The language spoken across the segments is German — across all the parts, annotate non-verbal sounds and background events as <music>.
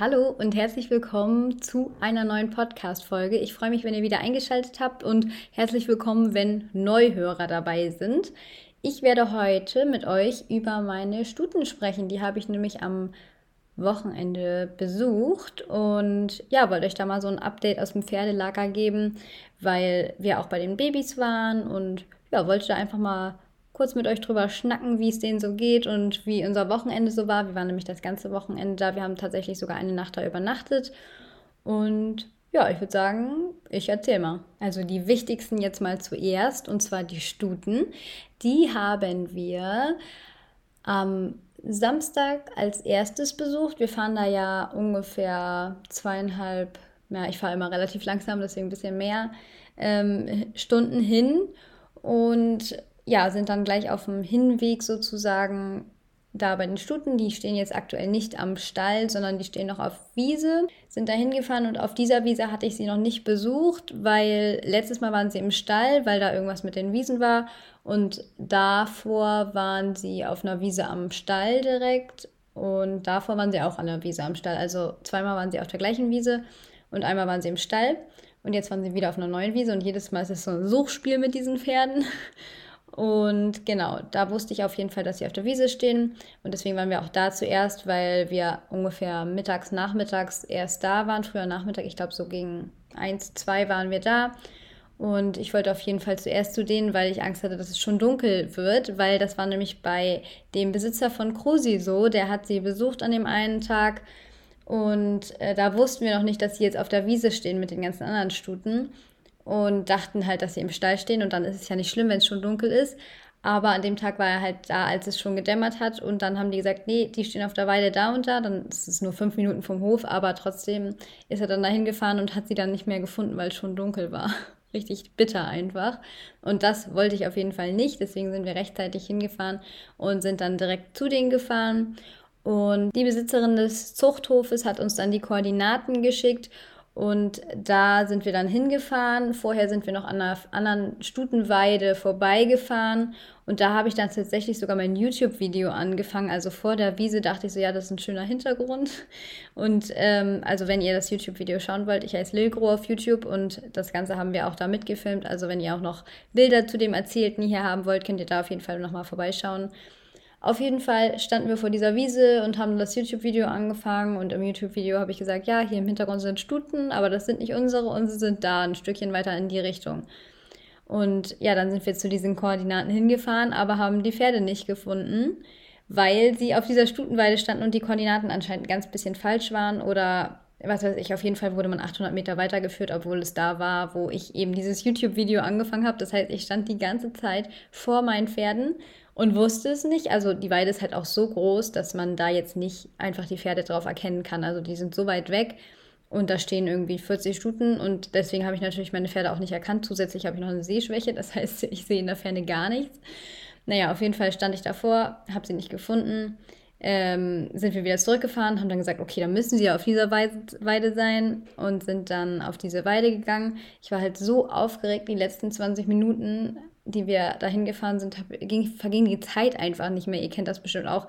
Hallo und herzlich willkommen zu einer neuen Podcast-Folge. Ich freue mich, wenn ihr wieder eingeschaltet habt und herzlich willkommen, wenn Neuhörer dabei sind. Ich werde heute mit euch über meine Stuten sprechen. Die habe ich nämlich am Wochenende besucht und ja, wollte euch da mal so ein Update aus dem Pferdelager geben, weil wir auch bei den Babys waren und ja, wollte da einfach mal kurz mit euch drüber schnacken, wie es denen so geht und wie unser Wochenende so war. Wir waren nämlich das ganze Wochenende da. Wir haben tatsächlich sogar eine Nacht da übernachtet. Und ja, ich würde sagen, ich erzähle mal. Also die wichtigsten jetzt mal zuerst, und zwar die Stuten. Die haben wir am Samstag als erstes besucht. Wir fahren da ja ungefähr zweieinhalb, ja, ich fahre immer relativ langsam, deswegen ein bisschen mehr ähm, Stunden hin. Und ja, sind dann gleich auf dem Hinweg sozusagen da bei den Stuten. Die stehen jetzt aktuell nicht am Stall, sondern die stehen noch auf Wiese. Sind da hingefahren und auf dieser Wiese hatte ich sie noch nicht besucht, weil letztes Mal waren sie im Stall, weil da irgendwas mit den Wiesen war. Und davor waren sie auf einer Wiese am Stall direkt. Und davor waren sie auch an der Wiese am Stall. Also zweimal waren sie auf der gleichen Wiese und einmal waren sie im Stall. Und jetzt waren sie wieder auf einer neuen Wiese und jedes Mal ist es so ein Suchspiel mit diesen Pferden. Und genau, da wusste ich auf jeden Fall, dass sie auf der Wiese stehen. Und deswegen waren wir auch da zuerst, weil wir ungefähr mittags, nachmittags erst da waren. Früher Nachmittag, ich glaube so gegen eins, zwei waren wir da. Und ich wollte auf jeden Fall zuerst zu denen, weil ich Angst hatte, dass es schon dunkel wird, weil das war nämlich bei dem Besitzer von Krusi so. Der hat sie besucht an dem einen Tag. Und äh, da wussten wir noch nicht, dass sie jetzt auf der Wiese stehen mit den ganzen anderen Stuten und dachten halt, dass sie im Stall stehen und dann ist es ja nicht schlimm, wenn es schon dunkel ist. Aber an dem Tag war er halt da, als es schon gedämmert hat und dann haben die gesagt, nee, die stehen auf der Weide da und da. Dann ist es nur fünf Minuten vom Hof, aber trotzdem ist er dann dahin gefahren und hat sie dann nicht mehr gefunden, weil es schon dunkel war. <laughs> Richtig bitter einfach. Und das wollte ich auf jeden Fall nicht. Deswegen sind wir rechtzeitig hingefahren und sind dann direkt zu denen gefahren. Und die Besitzerin des Zuchthofes hat uns dann die Koordinaten geschickt und da sind wir dann hingefahren. Vorher sind wir noch an einer anderen Stutenweide vorbeigefahren. Und da habe ich dann tatsächlich sogar mein YouTube-Video angefangen. Also vor der Wiese dachte ich so, ja, das ist ein schöner Hintergrund. Und ähm, also wenn ihr das YouTube-Video schauen wollt, ich heiße Lilgro auf YouTube und das Ganze haben wir auch da mitgefilmt. Also wenn ihr auch noch Bilder zu dem Erzählten hier haben wollt, könnt ihr da auf jeden Fall nochmal vorbeischauen. Auf jeden Fall standen wir vor dieser Wiese und haben das YouTube-Video angefangen. Und im YouTube-Video habe ich gesagt, ja, hier im Hintergrund sind Stuten, aber das sind nicht unsere, unsere sind da ein Stückchen weiter in die Richtung. Und ja, dann sind wir zu diesen Koordinaten hingefahren, aber haben die Pferde nicht gefunden, weil sie auf dieser Stutenweide standen und die Koordinaten anscheinend ganz bisschen falsch waren oder was weiß ich, auf jeden Fall wurde man 800 Meter weitergeführt, obwohl es da war, wo ich eben dieses YouTube-Video angefangen habe. Das heißt, ich stand die ganze Zeit vor meinen Pferden und wusste es nicht. Also die Weide ist halt auch so groß, dass man da jetzt nicht einfach die Pferde drauf erkennen kann. Also die sind so weit weg und da stehen irgendwie 40 Stuten und deswegen habe ich natürlich meine Pferde auch nicht erkannt. Zusätzlich habe ich noch eine Sehschwäche, das <laughs> heißt, ich sehe in der Ferne gar nichts. Naja, auf jeden Fall stand ich davor, habe sie nicht gefunden. Ähm, sind wir wieder zurückgefahren, haben dann gesagt, okay, dann müssen sie ja auf dieser Weide sein und sind dann auf diese Weide gegangen. Ich war halt so aufgeregt die letzten 20 Minuten, die wir dahin gefahren sind, ging, verging die Zeit einfach nicht mehr. Ihr kennt das bestimmt auch,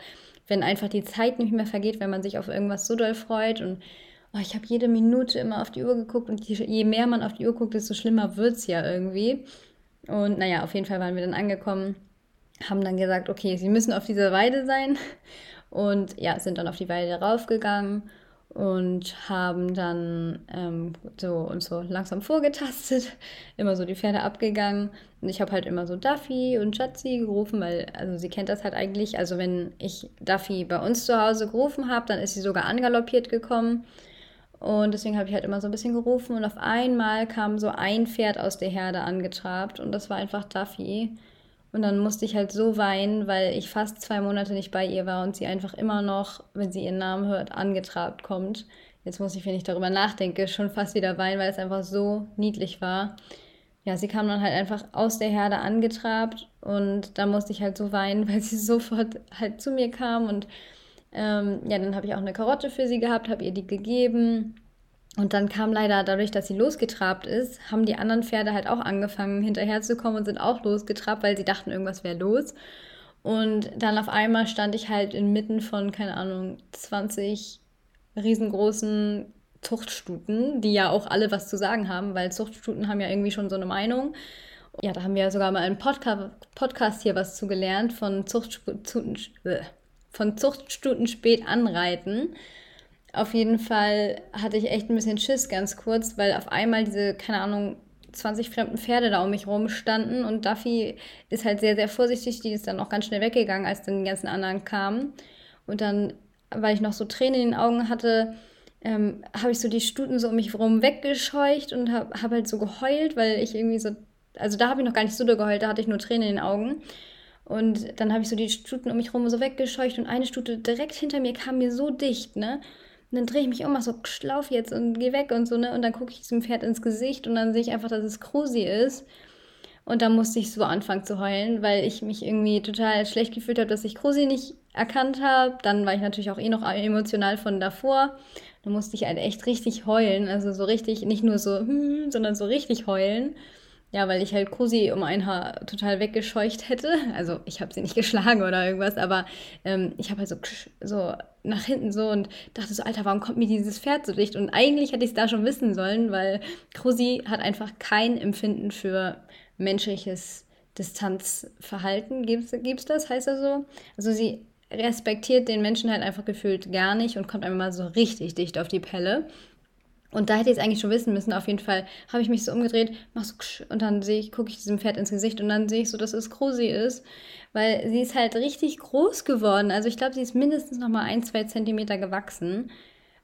wenn einfach die Zeit nicht mehr vergeht, wenn man sich auf irgendwas so doll freut. Und oh, ich habe jede Minute immer auf die Uhr geguckt und je, je mehr man auf die Uhr guckt, desto schlimmer wird es ja irgendwie. Und naja, auf jeden Fall waren wir dann angekommen, haben dann gesagt, okay, sie müssen auf dieser Weide sein. Und ja, sind dann auf die Weide raufgegangen und haben dann ähm, so uns so langsam vorgetastet, <laughs> immer so die Pferde abgegangen. Und ich habe halt immer so Duffy und Schatzi gerufen, weil, also sie kennt das halt eigentlich. Also wenn ich Duffy bei uns zu Hause gerufen habe, dann ist sie sogar angaloppiert gekommen. Und deswegen habe ich halt immer so ein bisschen gerufen. Und auf einmal kam so ein Pferd aus der Herde angetrabt und das war einfach Duffy. Und dann musste ich halt so weinen, weil ich fast zwei Monate nicht bei ihr war und sie einfach immer noch, wenn sie ihren Namen hört, angetrabt kommt. Jetzt muss ich, wenn ich darüber nachdenke, schon fast wieder weinen, weil es einfach so niedlich war. Ja, sie kam dann halt einfach aus der Herde angetrabt und da musste ich halt so weinen, <laughs> weil sie sofort halt zu mir kam und ähm, ja, dann habe ich auch eine Karotte für sie gehabt, habe ihr die gegeben und dann kam leider dadurch, dass sie losgetrabt ist, haben die anderen Pferde halt auch angefangen hinterherzukommen und sind auch losgetrabt, weil sie dachten, irgendwas wäre los. Und dann auf einmal stand ich halt inmitten von, keine Ahnung, 20 riesengroßen Zuchtstuten, die ja auch alle was zu sagen haben, weil Zuchtstuten haben ja irgendwie schon so eine Meinung. Ja, da haben wir ja sogar mal einen Podca Podcast hier was zu gelernt von Zuchtstuten, äh, von Zuchtstuten spät anreiten. Auf jeden Fall hatte ich echt ein bisschen Schiss ganz kurz, weil auf einmal diese, keine Ahnung, 20 fremden Pferde da um mich rum standen und Duffy ist halt sehr, sehr vorsichtig. Die ist dann auch ganz schnell weggegangen, als dann die ganzen anderen kamen. Und dann, weil ich noch so Tränen in den Augen hatte, ähm, habe ich so die Stuten so um mich herum weggescheucht und habe hab halt so geheult, weil ich irgendwie so, also da habe ich noch gar nicht so geheult, da hatte ich nur Tränen in den Augen. Und dann habe ich so die Stuten um mich herum so weggescheucht und eine Stute direkt hinter mir kam mir so dicht, ne? Und dann drehe ich mich um, mach so, schlauf jetzt und geh weg und so, ne? Und dann gucke ich diesem Pferd ins Gesicht und dann sehe ich einfach, dass es Krusi ist. Und da musste ich so anfangen zu heulen, weil ich mich irgendwie total schlecht gefühlt habe, dass ich Krusi nicht erkannt habe. Dann war ich natürlich auch eh noch emotional von davor. Da musste ich halt echt richtig heulen. Also so richtig, nicht nur so, hm, <laughs> sondern so richtig heulen. Ja, weil ich halt Krusi um ein Haar total weggescheucht hätte. Also ich habe sie nicht <laughs> geschlagen oder irgendwas, aber ähm, ich habe halt so, so nach hinten so und dachte so, Alter, warum kommt mir dieses Pferd so dicht? Und eigentlich hätte ich es da schon wissen sollen, weil Krusi hat einfach kein Empfinden für menschliches Distanzverhalten. Gibt es das? Heißt das so? Also sie respektiert den Menschen halt einfach gefühlt gar nicht und kommt einfach mal so richtig dicht auf die Pelle. Und da hätte ich es eigentlich schon wissen müssen. Auf jeden Fall habe ich mich so umgedreht, mach so und dann ich, gucke ich diesem Pferd ins Gesicht und dann sehe ich so, dass es Krusi ist, weil sie ist halt richtig groß geworden. Also ich glaube, sie ist mindestens noch mal ein, zwei Zentimeter gewachsen.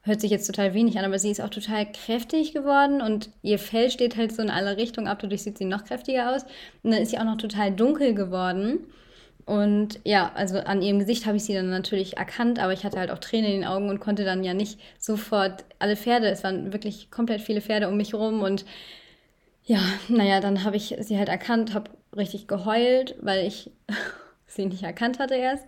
Hört sich jetzt total wenig an, aber sie ist auch total kräftig geworden und ihr Fell steht halt so in alle Richtungen ab. Dadurch sieht sie noch kräftiger aus. Und dann ist sie auch noch total dunkel geworden. Und ja, also an ihrem Gesicht habe ich sie dann natürlich erkannt, aber ich hatte halt auch Tränen in den Augen und konnte dann ja nicht sofort alle Pferde, es waren wirklich komplett viele Pferde um mich herum und ja, naja, dann habe ich sie halt erkannt, habe richtig geheult, weil ich <laughs> sie nicht erkannt hatte erst.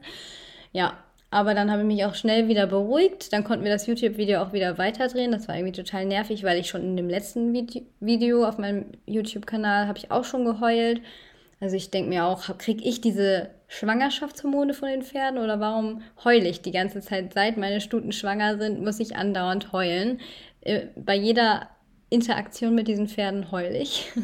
Ja, aber dann habe ich mich auch schnell wieder beruhigt. Dann konnten wir das YouTube-Video auch wieder weiterdrehen. Das war irgendwie total nervig, weil ich schon in dem letzten Video auf meinem YouTube-Kanal habe ich auch schon geheult. Also ich denke mir auch, kriege ich diese Schwangerschaftshormone von den Pferden oder warum heule ich die ganze Zeit? Seit meine Stuten schwanger sind, muss ich andauernd heulen. Äh, bei jeder Interaktion mit diesen Pferden heule ich. <laughs>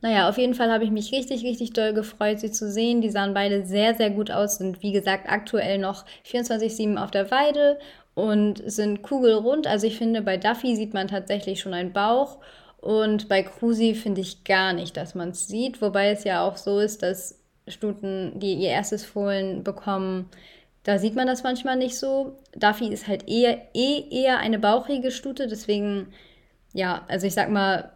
Naja, auf jeden Fall habe ich mich richtig, richtig doll gefreut, sie zu sehen. Die sahen beide sehr, sehr gut aus, sind wie gesagt aktuell noch 24-7 auf der Weide und sind kugelrund. Also ich finde, bei Duffy sieht man tatsächlich schon einen Bauch und bei Krusi finde ich gar nicht, dass man es sieht, wobei es ja auch so ist, dass Stuten, die ihr erstes Fohlen bekommen, da sieht man das manchmal nicht so. Duffy ist halt eher, eh eher eine bauchige Stute, deswegen, ja, also ich sag mal,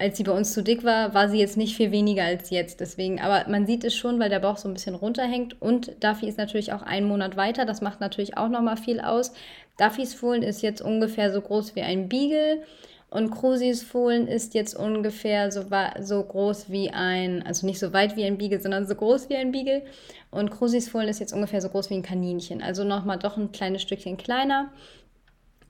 als sie bei uns zu dick war, war sie jetzt nicht viel weniger als jetzt. Deswegen, aber man sieht es schon, weil der Bauch so ein bisschen runterhängt. Und Duffy ist natürlich auch einen Monat weiter. Das macht natürlich auch nochmal viel aus. Duffys Fohlen ist jetzt ungefähr so groß wie ein Beagle. Und Krusis Fohlen ist jetzt ungefähr so, so groß wie ein, also nicht so weit wie ein Beagle, sondern so groß wie ein Beagle. Und Krusis Fohlen ist jetzt ungefähr so groß wie ein Kaninchen. Also nochmal doch ein kleines Stückchen kleiner.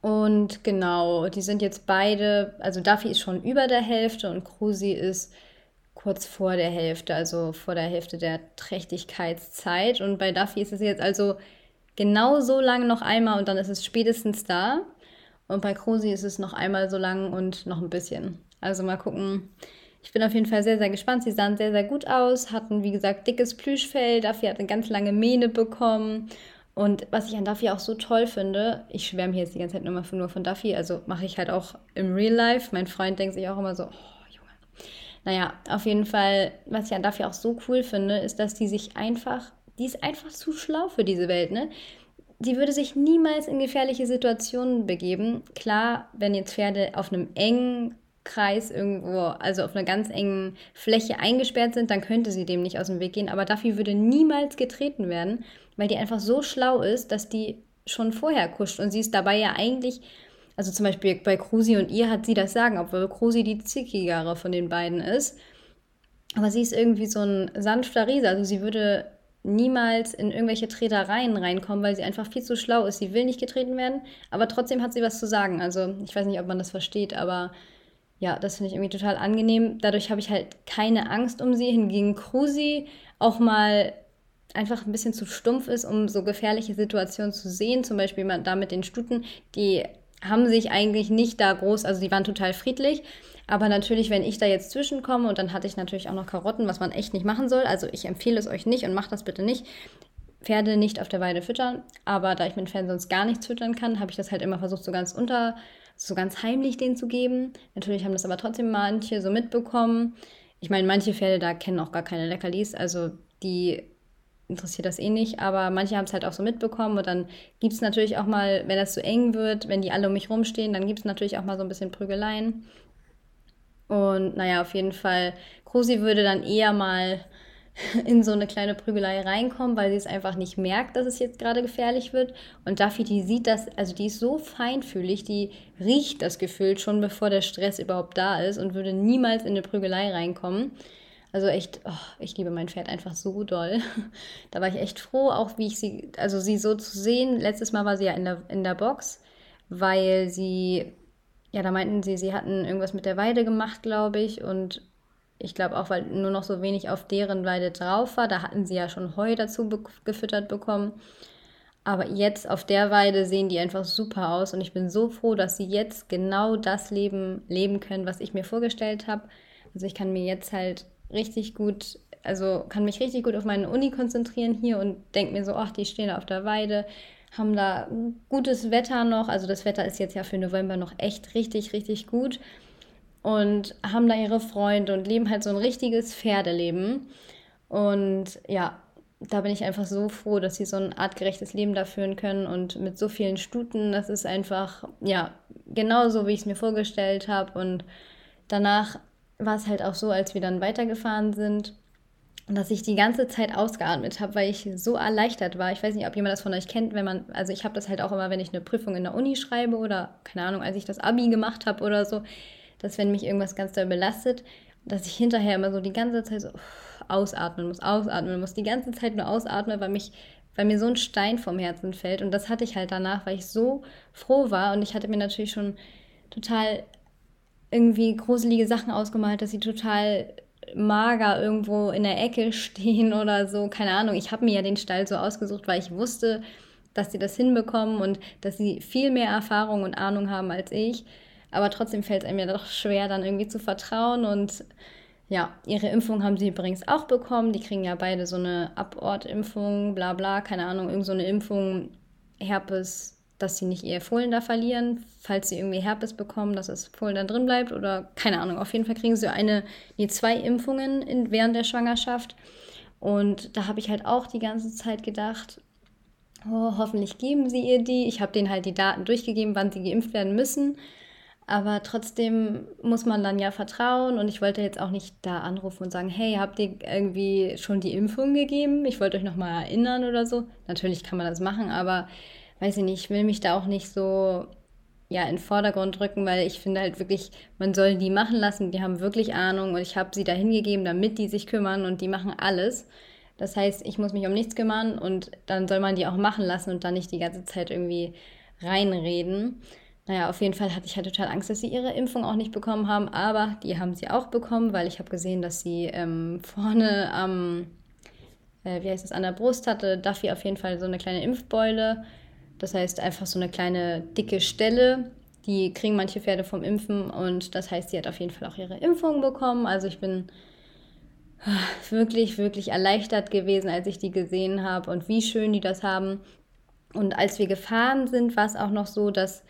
Und genau, die sind jetzt beide, also Duffy ist schon über der Hälfte und Krusi ist kurz vor der Hälfte, also vor der Hälfte der Trächtigkeitszeit. Und bei Duffy ist es jetzt also genau so lang noch einmal und dann ist es spätestens da. Und bei Krusi ist es noch einmal so lang und noch ein bisschen. Also mal gucken. Ich bin auf jeden Fall sehr, sehr gespannt. Sie sahen sehr, sehr gut aus, hatten, wie gesagt, dickes Plüschfell. Duffy hat eine ganz lange Mähne bekommen. Und was ich an Duffy auch so toll finde, ich schwärme hier jetzt die ganze Zeit nur, nur von Duffy, also mache ich halt auch im Real Life. Mein Freund denkt sich auch immer so, oh Junge. Naja, auf jeden Fall, was ich an Duffy auch so cool finde, ist, dass die sich einfach, die ist einfach zu schlau für diese Welt, ne? Die würde sich niemals in gefährliche Situationen begeben. Klar, wenn jetzt Pferde auf einem engen Kreis irgendwo, also auf einer ganz engen Fläche eingesperrt sind, dann könnte sie dem nicht aus dem Weg gehen. Aber dafür würde niemals getreten werden, weil die einfach so schlau ist, dass die schon vorher kuscht. Und sie ist dabei ja eigentlich, also zum Beispiel bei Krusi und ihr hat sie das sagen, obwohl Krusi die zickigere von den beiden ist. Aber sie ist irgendwie so ein sanfter Riese. Also sie würde niemals in irgendwelche Tretereien reinkommen, weil sie einfach viel zu schlau ist. Sie will nicht getreten werden, aber trotzdem hat sie was zu sagen. Also ich weiß nicht, ob man das versteht, aber ja, das finde ich irgendwie total angenehm. Dadurch habe ich halt keine Angst um sie. Hingegen Krusi auch mal einfach ein bisschen zu stumpf ist, um so gefährliche Situationen zu sehen. Zum Beispiel da mit den Stuten, die haben sich eigentlich nicht da groß, also die waren total friedlich. Aber natürlich, wenn ich da jetzt zwischenkomme und dann hatte ich natürlich auch noch Karotten, was man echt nicht machen soll. Also ich empfehle es euch nicht und macht das bitte nicht. Pferde nicht auf der Weide füttern, aber da ich mit Pferden sonst gar nichts füttern kann, habe ich das halt immer versucht, so ganz unter, so ganz heimlich denen zu geben. Natürlich haben das aber trotzdem manche so mitbekommen. Ich meine, manche Pferde da kennen auch gar keine Leckerlis, also die interessiert das eh nicht, aber manche haben es halt auch so mitbekommen und dann gibt es natürlich auch mal, wenn das zu eng wird, wenn die alle um mich rumstehen, dann gibt es natürlich auch mal so ein bisschen Prügeleien. Und naja, auf jeden Fall, Krusi würde dann eher mal <laughs> in so eine kleine Prügelei reinkommen, weil sie es einfach nicht merkt, dass es jetzt gerade gefährlich wird. Und Duffy, die sieht das, also die ist so feinfühlig, die riecht das Gefühl schon, bevor der Stress überhaupt da ist und würde niemals in eine Prügelei reinkommen. Also echt, oh, ich liebe mein Pferd einfach so doll. <laughs> Da war ich echt froh, auch wie ich sie, also sie so zu sehen. Letztes Mal war sie ja in der, in der Box, weil sie, ja, da meinten sie, sie hatten irgendwas mit der Weide gemacht, glaube ich. Und ich glaube auch, weil nur noch so wenig auf deren Weide drauf war. Da hatten sie ja schon Heu dazu be gefüttert bekommen. Aber jetzt auf der Weide sehen die einfach super aus und ich bin so froh, dass sie jetzt genau das Leben leben können, was ich mir vorgestellt habe. Also ich kann mir jetzt halt richtig gut, also kann mich richtig gut auf meine Uni konzentrieren hier und denke mir so, ach, die stehen da auf der Weide, haben da gutes Wetter noch. Also das Wetter ist jetzt ja für November noch echt richtig, richtig gut und haben da ihre Freunde und leben halt so ein richtiges Pferdeleben. Und ja, da bin ich einfach so froh, dass sie so ein artgerechtes Leben da führen können und mit so vielen Stuten, das ist einfach, ja, genauso, wie ich es mir vorgestellt habe. Und danach war es halt auch so, als wir dann weitergefahren sind, dass ich die ganze Zeit ausgeatmet habe, weil ich so erleichtert war. Ich weiß nicht, ob jemand das von euch kennt, wenn man, also ich habe das halt auch immer, wenn ich eine Prüfung in der Uni schreibe oder, keine Ahnung, als ich das Abi gemacht habe oder so, dass wenn mich irgendwas ganz doll belastet, dass ich hinterher immer so die ganze Zeit so ausatmen muss, ausatmen muss, die ganze Zeit nur ausatmen, weil mich, weil mir so ein Stein vom Herzen fällt. Und das hatte ich halt danach, weil ich so froh war und ich hatte mir natürlich schon total irgendwie gruselige Sachen ausgemalt, dass sie total mager irgendwo in der Ecke <laughs> stehen oder so. Keine Ahnung. Ich habe mir ja den Stall so ausgesucht, weil ich wusste, dass sie das hinbekommen und dass sie viel mehr Erfahrung und Ahnung haben als ich. Aber trotzdem fällt es einem ja doch schwer, dann irgendwie zu vertrauen. Und ja, ihre Impfung haben sie übrigens auch bekommen. Die kriegen ja beide so eine Abortimpfung, bla bla, keine Ahnung, irgend so eine Impfung, Herpes, dass sie nicht ihr Fohlen da verlieren, falls sie irgendwie Herpes bekommen, dass das Fohlen dann drin bleibt oder keine Ahnung. Auf jeden Fall kriegen sie eine, nee, zwei Impfungen in, während der Schwangerschaft. Und da habe ich halt auch die ganze Zeit gedacht, oh, hoffentlich geben sie ihr die. Ich habe denen halt die Daten durchgegeben, wann sie geimpft werden müssen. Aber trotzdem muss man dann ja vertrauen und ich wollte jetzt auch nicht da anrufen und sagen, hey, habt ihr irgendwie schon die Impfung gegeben? Ich wollte euch nochmal erinnern oder so. Natürlich kann man das machen, aber weiß ich nicht, ich will mich da auch nicht so ja, in den Vordergrund drücken, weil ich finde halt wirklich, man soll die machen lassen, die haben wirklich Ahnung und ich habe sie da hingegeben, damit die sich kümmern und die machen alles. Das heißt, ich muss mich um nichts kümmern und dann soll man die auch machen lassen und dann nicht die ganze Zeit irgendwie reinreden. Naja, auf jeden Fall hatte ich halt total Angst, dass sie ihre Impfung auch nicht bekommen haben, aber die haben sie auch bekommen, weil ich habe gesehen, dass sie ähm, vorne am, äh, wie heißt es, an der Brust hatte Duffy auf jeden Fall so eine kleine Impfbeule das heißt einfach so eine kleine dicke Stelle. Die kriegen manche Pferde vom Impfen und das heißt, sie hat auf jeden Fall auch ihre Impfung bekommen. Also ich bin wirklich, wirklich erleichtert gewesen, als ich die gesehen habe und wie schön die das haben. Und als wir gefahren sind, war es auch noch so, dass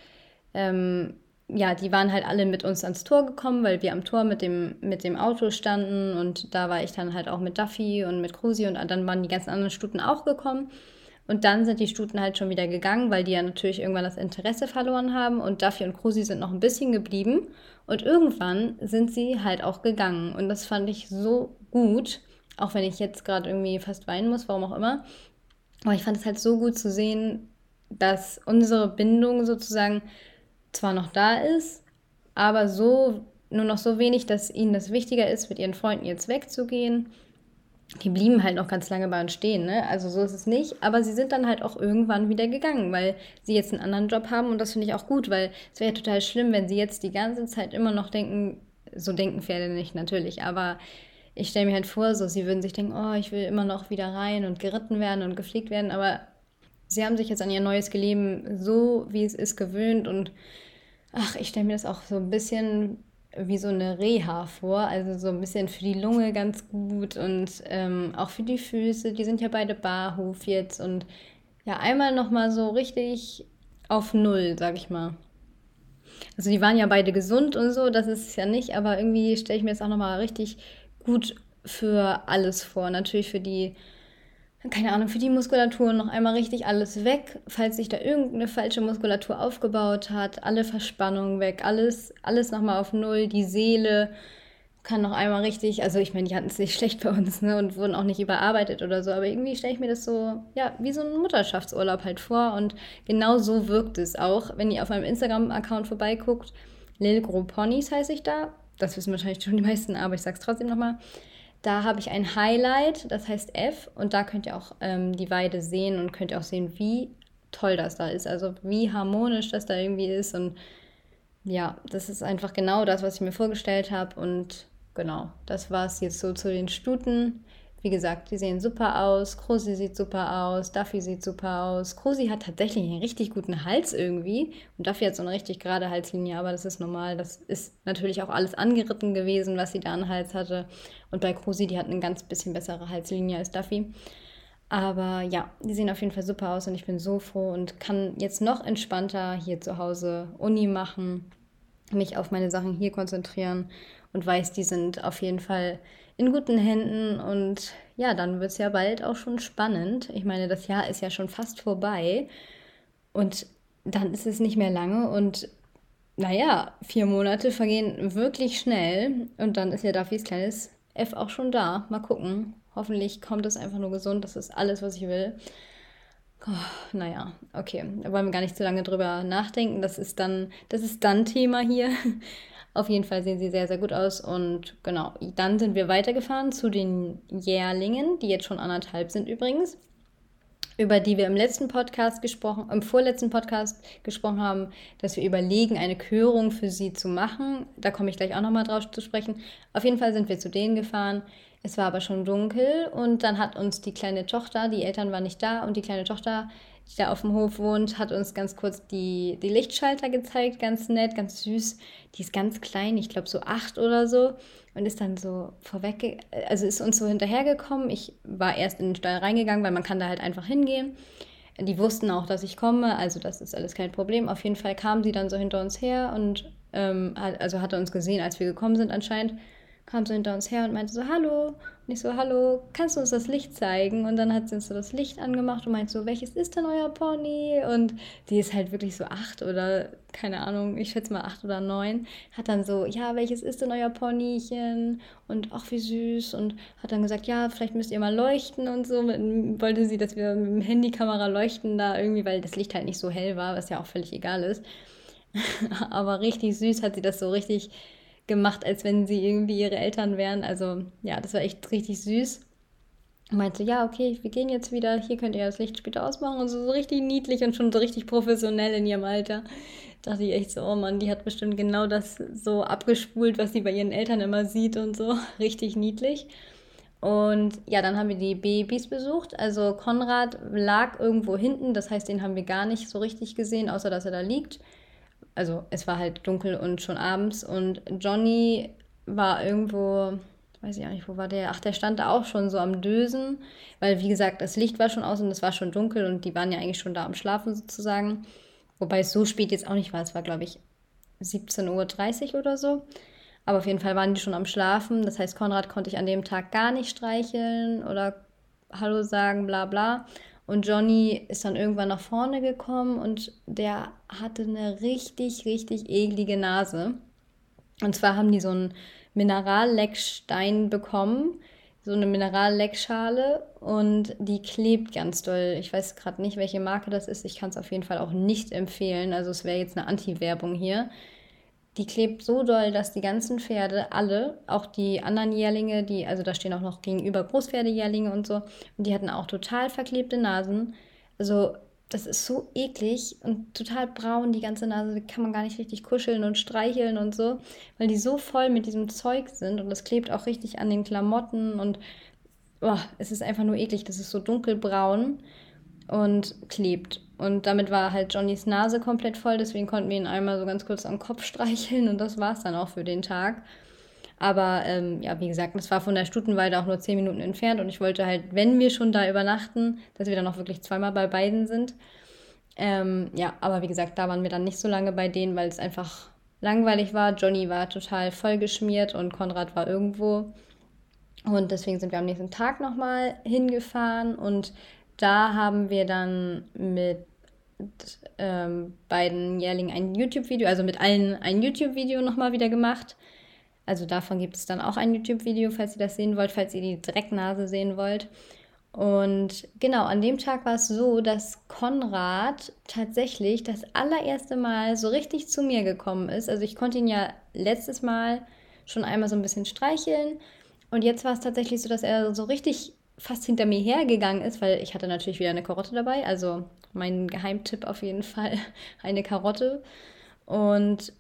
ähm, ja, die waren halt alle mit uns ans Tor gekommen, weil wir am Tor mit dem, mit dem Auto standen und da war ich dann halt auch mit Duffy und mit Krusi und dann waren die ganzen anderen Stuten auch gekommen. Und dann sind die Stuten halt schon wieder gegangen, weil die ja natürlich irgendwann das Interesse verloren haben. Und Duffy und Krusi sind noch ein bisschen geblieben. Und irgendwann sind sie halt auch gegangen. Und das fand ich so gut, auch wenn ich jetzt gerade irgendwie fast weinen muss, warum auch immer. Aber ich fand es halt so gut zu sehen, dass unsere Bindung sozusagen zwar noch da ist, aber so nur noch so wenig, dass ihnen das wichtiger ist, mit ihren Freunden jetzt wegzugehen die blieben halt noch ganz lange bei uns stehen, ne? Also so ist es nicht. Aber sie sind dann halt auch irgendwann wieder gegangen, weil sie jetzt einen anderen Job haben und das finde ich auch gut, weil es wäre total schlimm, wenn sie jetzt die ganze Zeit immer noch denken, so denken Pferde nicht natürlich, aber ich stelle mir halt vor, so sie würden sich denken, oh, ich will immer noch wieder rein und geritten werden und gepflegt werden, aber sie haben sich jetzt an ihr neues Leben so, wie es ist, gewöhnt und ach, ich stelle mir das auch so ein bisschen wie so eine Reha vor, also so ein bisschen für die Lunge ganz gut und ähm, auch für die Füße, die sind ja beide barhof jetzt und ja, einmal nochmal so richtig auf Null, sag ich mal. Also die waren ja beide gesund und so, das ist es ja nicht, aber irgendwie stelle ich mir das auch nochmal richtig gut für alles vor. Natürlich für die keine Ahnung, für die Muskulatur noch einmal richtig alles weg, falls sich da irgendeine falsche Muskulatur aufgebaut hat, alle Verspannungen weg, alles, alles nochmal auf Null, die Seele kann noch einmal richtig, also ich meine, die hatten es nicht <laughs> schlecht bei uns ne, und wurden auch nicht überarbeitet oder so, aber irgendwie stelle ich mir das so, ja, wie so ein Mutterschaftsurlaub halt vor und genau so wirkt es auch, wenn ihr auf meinem Instagram-Account vorbeiguckt, Lil Gros Ponys heiße ich da, das wissen wahrscheinlich schon die meisten, aber ich sag's trotzdem nochmal, da habe ich ein Highlight, das heißt F, und da könnt ihr auch ähm, die Weide sehen und könnt ihr auch sehen, wie toll das da ist. Also wie harmonisch das da irgendwie ist. Und ja, das ist einfach genau das, was ich mir vorgestellt habe. Und genau, das war es jetzt so zu den Stuten. Wie gesagt, die sehen super aus. Krusi sieht super aus. Duffy sieht super aus. Krusi hat tatsächlich einen richtig guten Hals irgendwie. Und Duffy hat so eine richtig gerade Halslinie, aber das ist normal. Das ist natürlich auch alles angeritten gewesen, was sie da an Hals hatte. Und bei Krusi, die hat eine ganz bisschen bessere Halslinie als Duffy. Aber ja, die sehen auf jeden Fall super aus und ich bin so froh und kann jetzt noch entspannter hier zu Hause Uni machen, mich auf meine Sachen hier konzentrieren und weiß, die sind auf jeden Fall in guten Händen und ja, dann wird es ja bald auch schon spannend. Ich meine, das Jahr ist ja schon fast vorbei und dann ist es nicht mehr lange und naja, vier Monate vergehen wirklich schnell und dann ist ja Duffys kleines F auch schon da. Mal gucken. Hoffentlich kommt es einfach nur gesund. Das ist alles, was ich will. Oh, naja, okay. Da wollen wir gar nicht zu lange drüber nachdenken. Das ist dann, das ist dann Thema hier. Auf jeden Fall sehen sie sehr, sehr gut aus. Und genau, dann sind wir weitergefahren zu den Jährlingen, die jetzt schon anderthalb sind übrigens, über die wir im letzten Podcast gesprochen, im vorletzten Podcast gesprochen haben, dass wir überlegen, eine Körung für sie zu machen. Da komme ich gleich auch nochmal drauf zu sprechen. Auf jeden Fall sind wir zu denen gefahren. Es war aber schon dunkel und dann hat uns die kleine Tochter, die Eltern waren nicht da und die kleine Tochter die da auf dem Hof wohnt, hat uns ganz kurz die, die Lichtschalter gezeigt, ganz nett, ganz süß. Die ist ganz klein, ich glaube so acht oder so und ist dann so vorweg, also ist uns so hinterhergekommen. Ich war erst in den Stall reingegangen, weil man kann da halt einfach hingehen. Die wussten auch, dass ich komme, also das ist alles kein Problem. Auf jeden Fall kam sie dann so hinter uns her und ähm, also hatte uns gesehen, als wir gekommen sind anscheinend kam so hinter uns her und meinte so, hallo. Und ich so, hallo, kannst du uns das Licht zeigen? Und dann hat sie uns so das Licht angemacht und meinte so, welches ist denn euer Pony? Und die ist halt wirklich so acht oder, keine Ahnung, ich schätze mal acht oder neun. Hat dann so, ja, welches ist denn euer Ponychen? Und ach, wie süß. Und hat dann gesagt, ja, vielleicht müsst ihr mal leuchten und so. Mit, wollte sie, dass wir mit dem Handykamera leuchten da irgendwie, weil das Licht halt nicht so hell war, was ja auch völlig egal ist. <laughs> Aber richtig süß hat sie das so richtig gemacht, als wenn sie irgendwie ihre Eltern wären. Also ja, das war echt richtig süß. Und meinte, ja, okay, wir gehen jetzt wieder, hier könnt ihr das Licht später ausmachen und so, so richtig niedlich und schon so richtig professionell in ihrem Alter. Da dachte ich echt so, oh Mann, die hat bestimmt genau das so abgespult, was sie bei ihren Eltern immer sieht und so. <laughs> Richtig niedlich. Und ja, dann haben wir die Babys besucht. Also Konrad lag irgendwo hinten, das heißt, den haben wir gar nicht so richtig gesehen, außer dass er da liegt also es war halt dunkel und schon abends und Johnny war irgendwo, weiß ich auch nicht, wo war der? Ach, der stand da auch schon so am Dösen, weil wie gesagt, das Licht war schon aus und es war schon dunkel und die waren ja eigentlich schon da am Schlafen sozusagen. Wobei es so spät jetzt auch nicht war, es war glaube ich 17.30 Uhr oder so. Aber auf jeden Fall waren die schon am Schlafen. Das heißt, Konrad konnte ich an dem Tag gar nicht streicheln oder Hallo sagen, bla bla. Und Johnny ist dann irgendwann nach vorne gekommen und der hatte eine richtig, richtig eklige Nase. Und zwar haben die so einen Mineralleckstein bekommen, so eine Mineralleckschale und die klebt ganz doll. Ich weiß gerade nicht, welche Marke das ist. Ich kann es auf jeden Fall auch nicht empfehlen. Also es wäre jetzt eine Anti-Werbung hier die klebt so doll, dass die ganzen Pferde, alle, auch die anderen Jährlinge, die, also da stehen auch noch gegenüber Großpferdejährlinge und so, und die hatten auch total verklebte Nasen. Also das ist so eklig und total braun, die ganze Nase, kann man gar nicht richtig kuscheln und streicheln und so, weil die so voll mit diesem Zeug sind und das klebt auch richtig an den Klamotten und oh, es ist einfach nur eklig. Das ist so dunkelbraun und klebt. Und damit war halt Johnnys Nase komplett voll, deswegen konnten wir ihn einmal so ganz kurz am Kopf <laughs> streicheln und das war es dann auch für den Tag. Aber ähm, ja, wie gesagt, das war von der Stutenweide auch nur zehn Minuten entfernt und ich wollte halt, wenn wir schon da übernachten, dass wir dann auch wirklich zweimal bei beiden sind. Ähm, ja, aber wie gesagt, da waren wir dann nicht so lange bei denen, weil es einfach langweilig war. Johnny war total vollgeschmiert und Konrad war irgendwo. Und deswegen sind wir am nächsten Tag nochmal hingefahren und da haben wir dann mit ähm, beiden Jährlingen ein YouTube-Video, also mit allen ein YouTube-Video nochmal wieder gemacht. Also davon gibt es dann auch ein YouTube-Video, falls ihr das sehen wollt, falls ihr die Drecknase sehen wollt. Und genau, an dem Tag war es so, dass Konrad tatsächlich das allererste Mal so richtig zu mir gekommen ist. Also ich konnte ihn ja letztes Mal schon einmal so ein bisschen streicheln. Und jetzt war es tatsächlich so, dass er so richtig fast hinter mir hergegangen ist, weil ich hatte natürlich wieder eine Karotte dabei. Also mein Geheimtipp auf jeden Fall, <laughs> eine Karotte. Und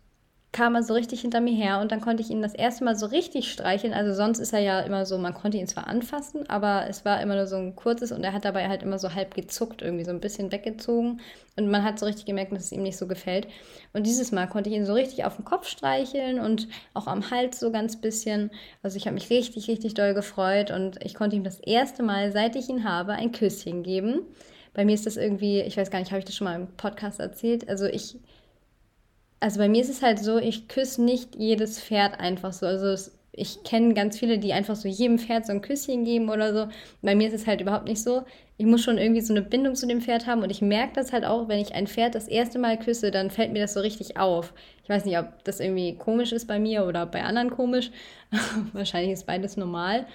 kam er so richtig hinter mir her und dann konnte ich ihn das erste Mal so richtig streicheln. Also sonst ist er ja immer so, man konnte ihn zwar anfassen, aber es war immer nur so ein kurzes und er hat dabei halt immer so halb gezuckt, irgendwie so ein bisschen weggezogen und man hat so richtig gemerkt, dass es ihm nicht so gefällt. Und dieses Mal konnte ich ihn so richtig auf den Kopf streicheln und auch am Hals so ganz bisschen. Also ich habe mich richtig, richtig doll gefreut und ich konnte ihm das erste Mal, seit ich ihn habe, ein Küsschen geben. Bei mir ist das irgendwie, ich weiß gar nicht, habe ich das schon mal im Podcast erzählt? Also ich also bei mir ist es halt so, ich küsse nicht jedes Pferd einfach so. Also es, ich kenne ganz viele, die einfach so jedem Pferd so ein Küsschen geben oder so. Bei mir ist es halt überhaupt nicht so. Ich muss schon irgendwie so eine Bindung zu dem Pferd haben und ich merke das halt auch, wenn ich ein Pferd das erste Mal küsse, dann fällt mir das so richtig auf. Ich weiß nicht, ob das irgendwie komisch ist bei mir oder bei anderen komisch. <laughs> Wahrscheinlich ist beides normal.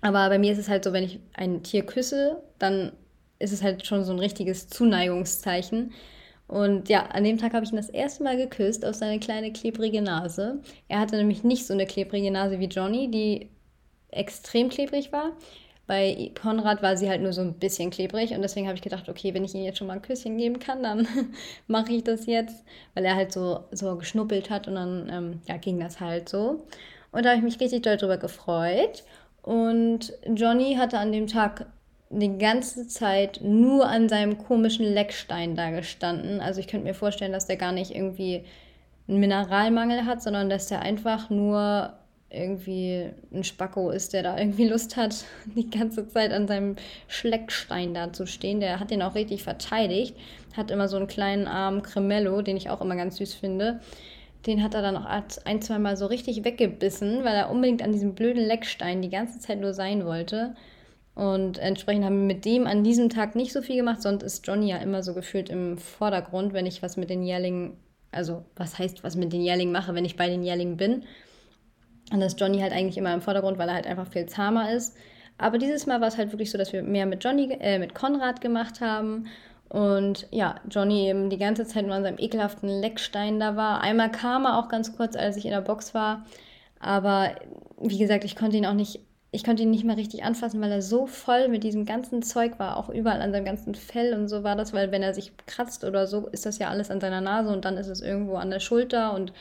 Aber bei mir ist es halt so, wenn ich ein Tier küsse, dann ist es halt schon so ein richtiges Zuneigungszeichen. Und ja, an dem Tag habe ich ihn das erste Mal geküsst auf seine kleine klebrige Nase. Er hatte nämlich nicht so eine klebrige Nase wie Johnny, die extrem klebrig war. Bei Konrad war sie halt nur so ein bisschen klebrig und deswegen habe ich gedacht, okay, wenn ich ihm jetzt schon mal ein Küsschen geben kann, dann <laughs> mache ich das jetzt, weil er halt so, so geschnuppelt hat und dann ähm, ja, ging das halt so. Und da habe ich mich richtig doll drüber gefreut. Und Johnny hatte an dem Tag die ganze Zeit nur an seinem komischen Leckstein da gestanden. Also ich könnte mir vorstellen, dass der gar nicht irgendwie einen Mineralmangel hat, sondern dass der einfach nur irgendwie ein Spacko ist, der da irgendwie Lust hat, <laughs> die ganze Zeit an seinem Schleckstein da zu stehen. Der hat den auch richtig verteidigt. Hat immer so einen kleinen armen Cremello, den ich auch immer ganz süß finde. Den hat er dann auch ein, zwei Mal so richtig weggebissen, weil er unbedingt an diesem blöden Leckstein die ganze Zeit nur sein wollte. Und entsprechend haben wir mit dem an diesem Tag nicht so viel gemacht, sonst ist Johnny ja immer so gefühlt im Vordergrund, wenn ich was mit den Jährlingen, also was heißt, was mit den Jährlingen mache, wenn ich bei den Jährlingen bin. Und das ist Johnny halt eigentlich immer im Vordergrund, weil er halt einfach viel zahmer ist. Aber dieses Mal war es halt wirklich so, dass wir mehr mit Johnny, äh, mit Konrad gemacht haben. Und ja, Johnny eben die ganze Zeit nur an seinem ekelhaften Leckstein da war. Einmal kam er auch ganz kurz, als ich in der Box war. Aber wie gesagt, ich konnte ihn auch nicht ich konnte ihn nicht mehr richtig anfassen, weil er so voll mit diesem ganzen Zeug war, auch überall an seinem ganzen Fell und so war das, weil wenn er sich kratzt oder so, ist das ja alles an seiner Nase und dann ist es irgendwo an der Schulter und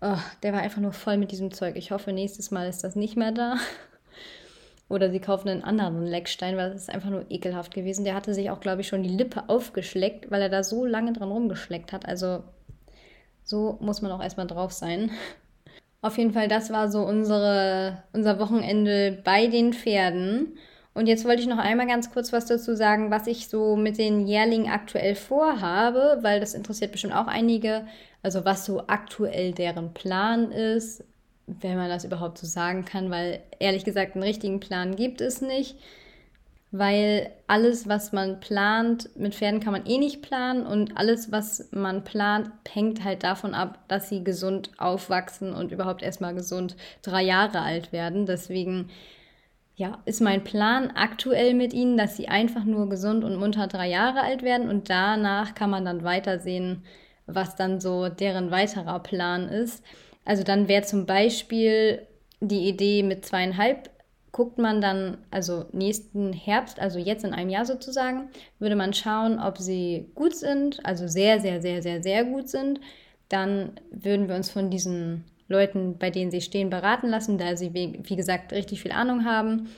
oh, der war einfach nur voll mit diesem Zeug. Ich hoffe, nächstes Mal ist das nicht mehr da. <laughs> Oder sie kaufen einen anderen Leckstein, weil das ist einfach nur ekelhaft gewesen. Der hatte sich auch, glaube ich, schon die Lippe aufgeschleckt, weil er da so lange dran rumgeschleckt hat. Also so muss man auch erstmal drauf sein. <laughs> Auf jeden Fall, das war so unsere, unser Wochenende bei den Pferden. Und jetzt wollte ich noch einmal ganz kurz was dazu sagen, was ich so mit den Jährlingen aktuell vorhabe, weil das interessiert bestimmt auch einige. Also was so aktuell deren Plan ist, wenn man das überhaupt so sagen kann, weil ehrlich gesagt einen richtigen Plan gibt es nicht weil alles, was man plant, mit Pferden kann man eh nicht planen und alles, was man plant, hängt halt davon ab, dass sie gesund aufwachsen und überhaupt erstmal gesund drei Jahre alt werden. Deswegen ja, ist mein Plan aktuell mit ihnen, dass sie einfach nur gesund und munter drei Jahre alt werden und danach kann man dann weitersehen, was dann so deren weiterer Plan ist. Also dann wäre zum Beispiel die Idee mit zweieinhalb guckt man dann, also nächsten Herbst, also jetzt in einem Jahr sozusagen, würde man schauen, ob sie gut sind, also sehr, sehr, sehr, sehr, sehr gut sind. Dann würden wir uns von diesen Leuten, bei denen sie stehen, beraten lassen, da sie, wie gesagt, richtig viel Ahnung haben.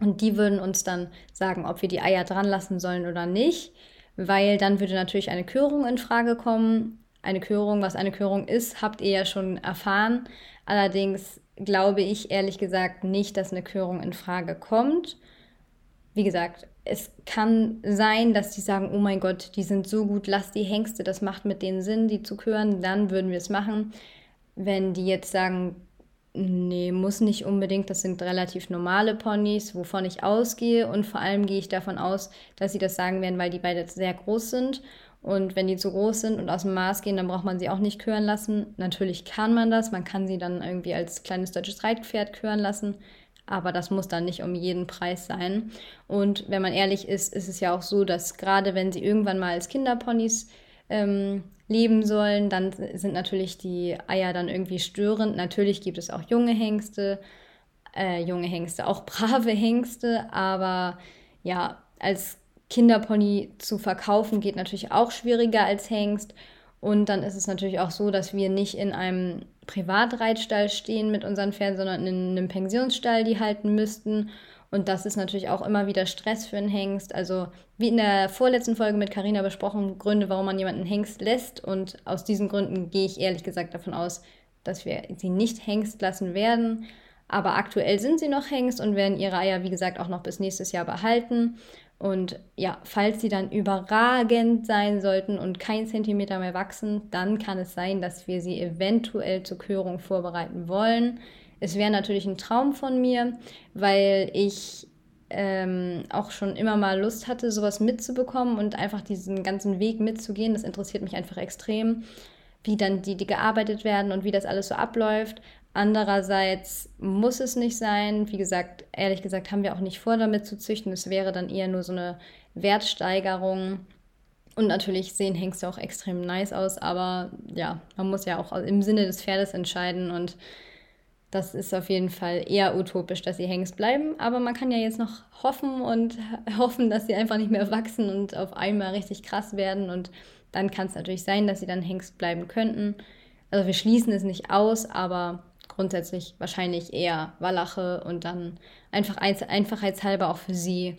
Und die würden uns dann sagen, ob wir die Eier dran lassen sollen oder nicht, weil dann würde natürlich eine Körung in Frage kommen. Eine Körung, was eine Körung ist, habt ihr ja schon erfahren. Allerdings glaube ich ehrlich gesagt nicht, dass eine Körung in Frage kommt. Wie gesagt, es kann sein, dass die sagen, oh mein Gott, die sind so gut, lass die Hengste, das macht mit denen Sinn, die zu kören, dann würden wir es machen. Wenn die jetzt sagen, nee, muss nicht unbedingt, das sind relativ normale Ponys, wovon ich ausgehe und vor allem gehe ich davon aus, dass sie das sagen werden, weil die beide sehr groß sind und wenn die zu groß sind und aus dem Maß gehen, dann braucht man sie auch nicht kören lassen. Natürlich kann man das. Man kann sie dann irgendwie als kleines deutsches Reitpferd kören lassen. Aber das muss dann nicht um jeden Preis sein. Und wenn man ehrlich ist, ist es ja auch so, dass gerade wenn sie irgendwann mal als Kinderponys ähm, leben sollen, dann sind natürlich die Eier dann irgendwie störend. Natürlich gibt es auch junge Hengste, äh, junge Hengste, auch <laughs> brave Hengste. Aber ja, als Kinderpony zu verkaufen geht natürlich auch schwieriger als Hengst. Und dann ist es natürlich auch so, dass wir nicht in einem Privatreitstall stehen mit unseren Pferden, sondern in einem Pensionsstall die halten müssten. Und das ist natürlich auch immer wieder Stress für einen Hengst. Also wie in der vorletzten Folge mit Carina besprochen, Gründe, warum man jemanden Hengst lässt. Und aus diesen Gründen gehe ich ehrlich gesagt davon aus, dass wir sie nicht Hengst lassen werden. Aber aktuell sind sie noch Hengst und werden ihre Eier, wie gesagt, auch noch bis nächstes Jahr behalten. Und ja, falls sie dann überragend sein sollten und kein Zentimeter mehr wachsen, dann kann es sein, dass wir sie eventuell zur Körung vorbereiten wollen. Es wäre natürlich ein Traum von mir, weil ich ähm, auch schon immer mal Lust hatte, sowas mitzubekommen und einfach diesen ganzen Weg mitzugehen. Das interessiert mich einfach extrem, wie dann die, die gearbeitet werden und wie das alles so abläuft. Andererseits muss es nicht sein. Wie gesagt, ehrlich gesagt, haben wir auch nicht vor, damit zu züchten. Es wäre dann eher nur so eine Wertsteigerung. Und natürlich sehen Hengste auch extrem nice aus, aber ja, man muss ja auch im Sinne des Pferdes entscheiden und das ist auf jeden Fall eher utopisch, dass sie Hengst bleiben. Aber man kann ja jetzt noch hoffen und <laughs> hoffen, dass sie einfach nicht mehr wachsen und auf einmal richtig krass werden. Und dann kann es natürlich sein, dass sie dann Hengst bleiben könnten. Also wir schließen es nicht aus, aber grundsätzlich wahrscheinlich eher Wallache und dann einfach einfachheitshalber auch für sie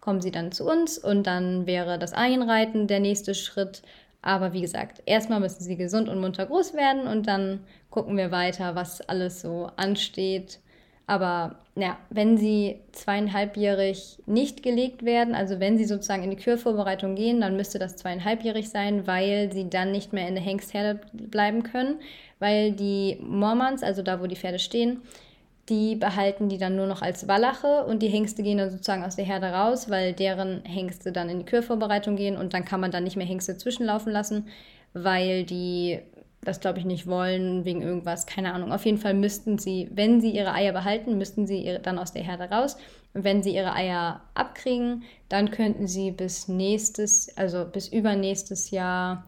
kommen sie dann zu uns und dann wäre das Einreiten der nächste Schritt. Aber wie gesagt, erstmal müssen sie gesund und munter groß werden und dann gucken wir weiter, was alles so ansteht. Aber ja, wenn sie zweieinhalbjährig nicht gelegt werden, also wenn sie sozusagen in die Kürvorbereitung gehen, dann müsste das zweieinhalbjährig sein, weil sie dann nicht mehr in der Hengstherde bleiben können. Weil die Mormons, also da, wo die Pferde stehen, die behalten die dann nur noch als Wallache und die Hengste gehen dann sozusagen aus der Herde raus, weil deren Hengste dann in die Kürvorbereitung gehen und dann kann man dann nicht mehr Hengste zwischenlaufen lassen, weil die das glaube ich nicht wollen, wegen irgendwas, keine Ahnung. Auf jeden Fall müssten sie, wenn sie ihre Eier behalten, müssten sie ihre, dann aus der Herde raus. Und wenn sie ihre Eier abkriegen, dann könnten sie bis nächstes, also bis übernächstes Jahr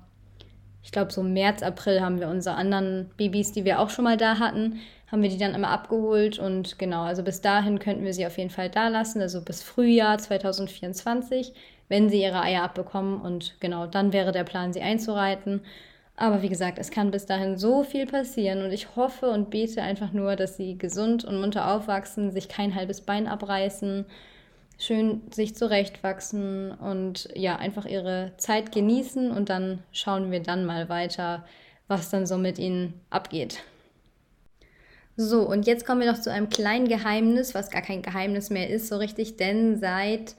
ich glaube, so März, April haben wir unsere anderen Babys, die wir auch schon mal da hatten, haben wir die dann immer abgeholt. Und genau, also bis dahin könnten wir sie auf jeden Fall da lassen, also bis Frühjahr 2024, wenn sie ihre Eier abbekommen. Und genau, dann wäre der Plan, sie einzureiten. Aber wie gesagt, es kann bis dahin so viel passieren und ich hoffe und bete einfach nur, dass sie gesund und munter aufwachsen, sich kein halbes Bein abreißen schön sich zurechtwachsen und ja, einfach ihre Zeit genießen und dann schauen wir dann mal weiter, was dann so mit ihnen abgeht. So, und jetzt kommen wir noch zu einem kleinen Geheimnis, was gar kein Geheimnis mehr ist, so richtig, denn seit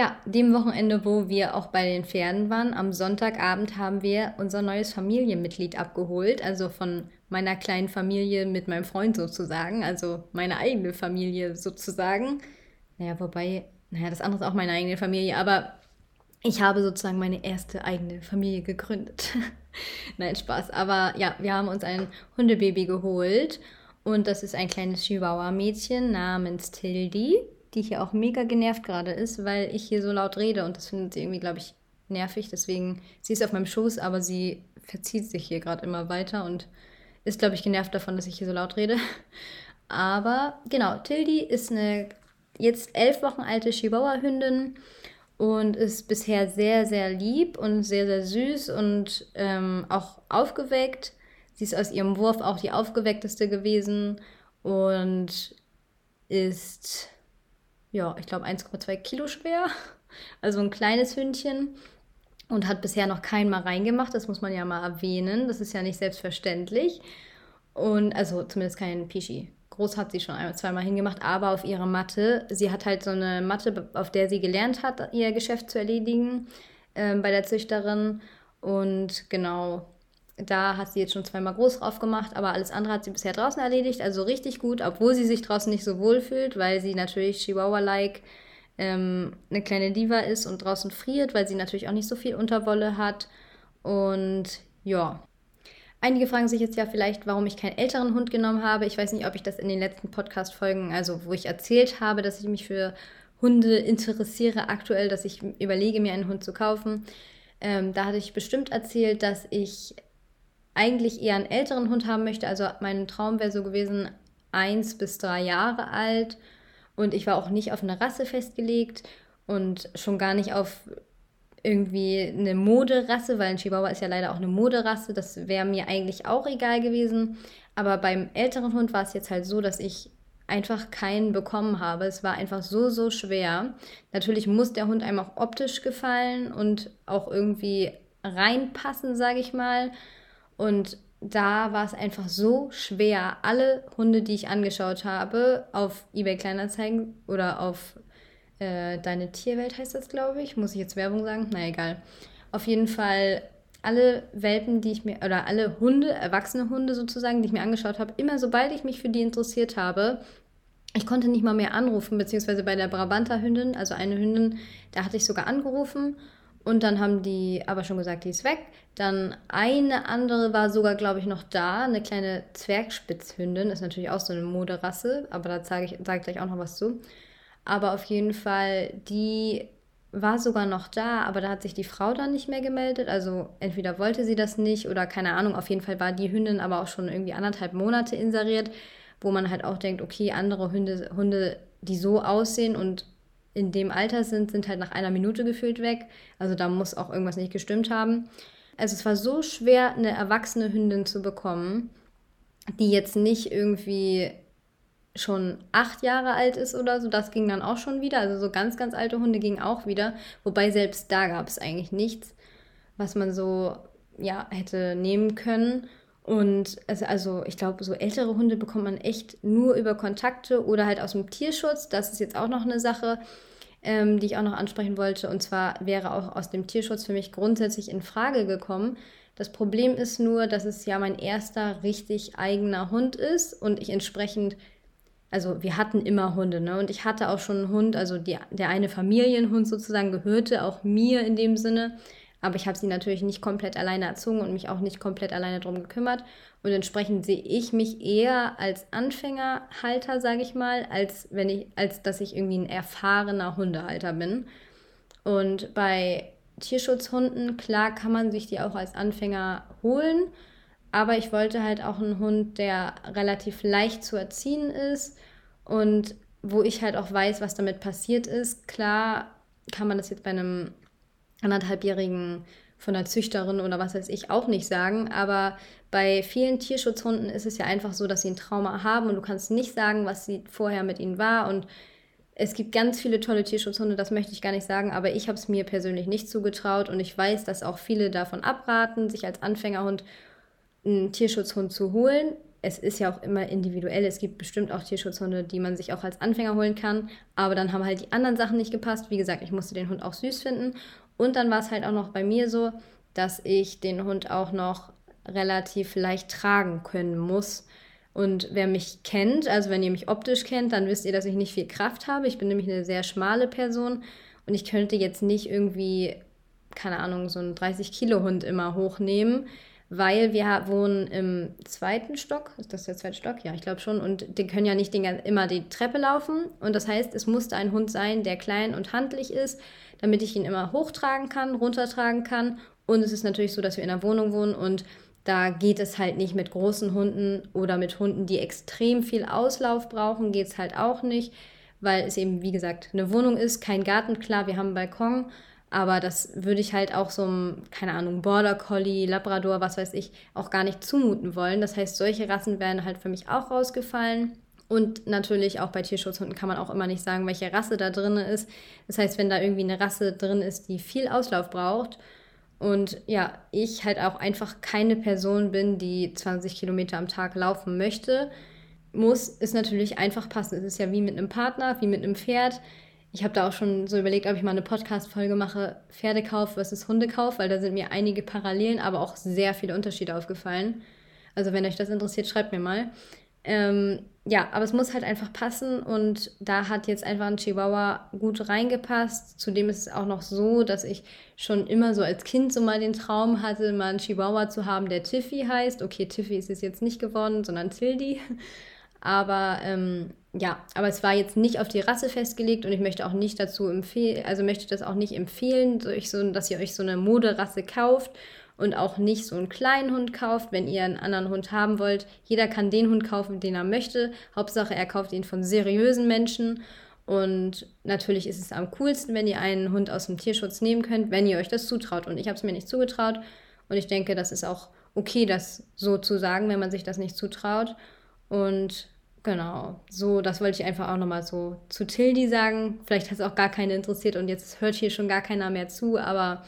ja, dem Wochenende, wo wir auch bei den Pferden waren, am Sonntagabend haben wir unser neues Familienmitglied abgeholt, also von meiner kleinen Familie mit meinem Freund sozusagen, also meine eigene Familie sozusagen. Naja, wobei, naja, das andere ist auch meine eigene Familie, aber ich habe sozusagen meine erste eigene Familie gegründet. <laughs> Nein, Spaß. Aber ja, wir haben uns ein Hundebaby geholt und das ist ein kleines Chihuahua-Mädchen namens Tildy, die hier auch mega genervt gerade ist, weil ich hier so laut rede und das findet sie irgendwie, glaube ich, nervig. Deswegen, sie ist auf meinem Schoß, aber sie verzieht sich hier gerade immer weiter und ist, glaube ich, genervt davon, dass ich hier so laut rede. <laughs> Aber genau, Tildy ist eine jetzt elf Wochen alte Chihuahua-Hündin und ist bisher sehr, sehr lieb und sehr, sehr süß und ähm, auch aufgeweckt. Sie ist aus ihrem Wurf auch die aufgeweckteste gewesen und ist, ja, ich glaube 1,2 Kilo schwer. <laughs> Also ein kleines Hündchen und hat bisher noch keinen mal reingemacht. Das muss man ja mal erwähnen. Das ist ja nicht selbstverständlich. Und also zumindest kein Pischi. Groß hat sie schon einmal, zweimal hingemacht, aber auf ihre Matte. Sie hat halt so eine Matte, auf der sie gelernt hat, ihr Geschäft zu erledigen äh, bei der Züchterin. Und genau, da hat sie jetzt schon zweimal groß drauf gemacht, aber alles andere hat sie bisher draußen erledigt. Also richtig gut, obwohl sie sich draußen nicht so wohl fühlt, weil sie natürlich Chihuahua-like ähm, eine kleine Diva ist und draußen friert, weil sie natürlich auch nicht so viel Unterwolle hat. Und ja, Einige fragen sich jetzt ja vielleicht, warum ich keinen älteren Hund genommen habe. Ich weiß nicht, ob ich das in den letzten Podcast-Folgen, also wo ich erzählt habe, dass ich mich für Hunde interessiere aktuell, dass ich überlege, mir einen Hund zu kaufen. Ähm, da hatte ich bestimmt erzählt, dass ich eigentlich eher einen älteren Hund haben möchte. Also mein Traum wäre so gewesen, eins bis drei Jahre alt. Und ich war auch nicht auf eine Rasse festgelegt und schon gar nicht auf irgendwie eine Moderasse, weil ein Chihuahua ist ja leider auch eine Moderasse. Das wäre mir eigentlich auch egal gewesen. Aber beim älteren Hund war es jetzt halt so, dass ich einfach keinen bekommen habe. Es war einfach so, so schwer. Natürlich muss der Hund einem auch optisch gefallen und auch irgendwie reinpassen, sage ich mal. Und da war es einfach so schwer, alle Hunde, die ich angeschaut habe, auf eBay Kleinanzeigen oder auf äh, Deine Tierwelt heißt das, glaube ich. Muss ich jetzt Werbung sagen? Na egal. Auf jeden Fall alle Welpen, die ich mir, oder alle Hunde, erwachsene Hunde sozusagen, die ich mir angeschaut habe, immer sobald ich mich für die interessiert habe, ich konnte nicht mal mehr anrufen, beziehungsweise bei der Brabanter Hündin, also eine Hündin, da hatte ich sogar angerufen und dann haben die aber schon gesagt, die ist weg. Dann eine andere war sogar, glaube ich, noch da, eine kleine Zwergspitzhündin, ist natürlich auch so eine Moderasse, aber da sage ich, sag ich gleich auch noch was zu. Aber auf jeden Fall, die war sogar noch da, aber da hat sich die Frau dann nicht mehr gemeldet. Also entweder wollte sie das nicht oder keine Ahnung. Auf jeden Fall war die Hündin aber auch schon irgendwie anderthalb Monate inseriert, wo man halt auch denkt, okay, andere Hunde, Hunde, die so aussehen und in dem Alter sind, sind halt nach einer Minute gefühlt weg. Also da muss auch irgendwas nicht gestimmt haben. Also es war so schwer, eine erwachsene Hündin zu bekommen, die jetzt nicht irgendwie schon acht Jahre alt ist oder so, das ging dann auch schon wieder. Also so ganz, ganz alte Hunde gingen auch wieder. Wobei selbst da gab es eigentlich nichts, was man so ja hätte nehmen können. Und also, also ich glaube, so ältere Hunde bekommt man echt nur über Kontakte oder halt aus dem Tierschutz. Das ist jetzt auch noch eine Sache, ähm, die ich auch noch ansprechen wollte. Und zwar wäre auch aus dem Tierschutz für mich grundsätzlich in Frage gekommen. Das Problem ist nur, dass es ja mein erster richtig eigener Hund ist und ich entsprechend also wir hatten immer Hunde, ne? Und ich hatte auch schon einen Hund, also die, der eine Familienhund sozusagen gehörte auch mir in dem Sinne. Aber ich habe sie natürlich nicht komplett alleine erzogen und mich auch nicht komplett alleine drum gekümmert. Und entsprechend sehe ich mich eher als Anfängerhalter, sage ich mal, als wenn ich, als dass ich irgendwie ein erfahrener Hundehalter bin. Und bei Tierschutzhunden, klar kann man sich die auch als Anfänger holen. Aber ich wollte halt auch einen Hund, der relativ leicht zu erziehen ist und wo ich halt auch weiß, was damit passiert ist. Klar kann man das jetzt bei einem anderthalbjährigen von der Züchterin oder was weiß ich auch nicht sagen, aber bei vielen Tierschutzhunden ist es ja einfach so, dass sie ein Trauma haben und du kannst nicht sagen, was sie vorher mit ihnen war und es gibt ganz viele tolle Tierschutzhunde, das möchte ich gar nicht sagen, aber ich habe es mir persönlich nicht zugetraut und ich weiß, dass auch viele davon abraten, sich als Anfängerhund einen Tierschutzhund zu holen. Es ist ja auch immer individuell. Es gibt bestimmt auch Tierschutzhunde, die man sich auch als Anfänger holen kann. Aber dann haben halt die anderen Sachen nicht gepasst. Wie gesagt, ich musste den Hund auch süß finden. Und dann war es halt auch noch bei mir so, dass ich den Hund auch noch relativ leicht tragen können muss. Und wer mich kennt, also wenn ihr mich optisch kennt, dann wisst ihr, dass ich nicht viel Kraft habe. Ich bin nämlich eine sehr schmale Person und ich könnte jetzt nicht irgendwie, keine Ahnung, so einen 30-Kilo-Hund immer hochnehmen weil wir wohnen im zweiten Stock. Ist das der zweite Stock? Ja, ich glaube schon. Und die können ja nicht den, immer die Treppe laufen. Und das heißt, es musste ein Hund sein, der klein und handlich ist, damit ich ihn immer hochtragen kann, runtertragen kann. Und es ist natürlich so, dass wir in einer Wohnung wohnen und da geht es halt nicht mit großen Hunden oder mit Hunden, die extrem viel Auslauf brauchen, geht es halt auch nicht, weil es eben, wie gesagt, eine Wohnung ist, kein Garten. Klar, wir haben einen Balkon, aber das würde ich halt auch so einem, keine Ahnung, Border Collie, Labrador, was weiß ich, auch gar nicht zumuten wollen. Das heißt, solche Rassen wären halt für mich auch rausgefallen. Und natürlich auch bei Tierschutzhunden kann man auch immer nicht sagen, welche Rasse da drin ist. Das heißt, wenn da irgendwie eine Rasse drin ist, die viel Auslauf braucht und ja, ich halt auch einfach keine Person bin, die 20 Kilometer am Tag laufen möchte, muss es natürlich einfach passen. Es ist ja wie mit einem Partner, wie mit einem Pferd. Ich habe da auch schon so überlegt, ob ich mal eine Podcast-Folge mache, Pferdekauf versus Hundekauf, weil da sind mir einige Parallelen, aber auch sehr viele Unterschiede aufgefallen. Also wenn euch das interessiert, schreibt mir mal. Ähm, ja, aber es muss halt einfach passen und da hat jetzt einfach ein Chihuahua gut reingepasst. Zudem ist es auch noch so, dass ich schon immer so als Kind so mal den Traum hatte, mal einen Chihuahua zu haben, der Tiffy heißt. Okay, Tiffy ist es jetzt nicht geworden, sondern Tildy. Aber ähm, ja, aber es war jetzt nicht auf die Rasse festgelegt und ich möchte auch nicht dazu empfehlen, also möchte das auch nicht empfehlen, dass ihr euch so eine Moderasse kauft und auch nicht so einen kleinen Hund kauft, wenn ihr einen anderen Hund haben wollt. Jeder kann den Hund kaufen, den er möchte. Hauptsache, er kauft ihn von seriösen Menschen. Und natürlich ist es am coolsten, wenn ihr einen Hund aus dem Tierschutz nehmen könnt, wenn ihr euch das zutraut. Und ich habe es mir nicht zugetraut. Und ich denke, das ist auch okay, das so zu sagen, wenn man sich das nicht zutraut. Und genau, so, das wollte ich einfach auch nochmal so zu Tildi sagen. Vielleicht hat es auch gar keine interessiert und jetzt hört hier schon gar keiner mehr zu, aber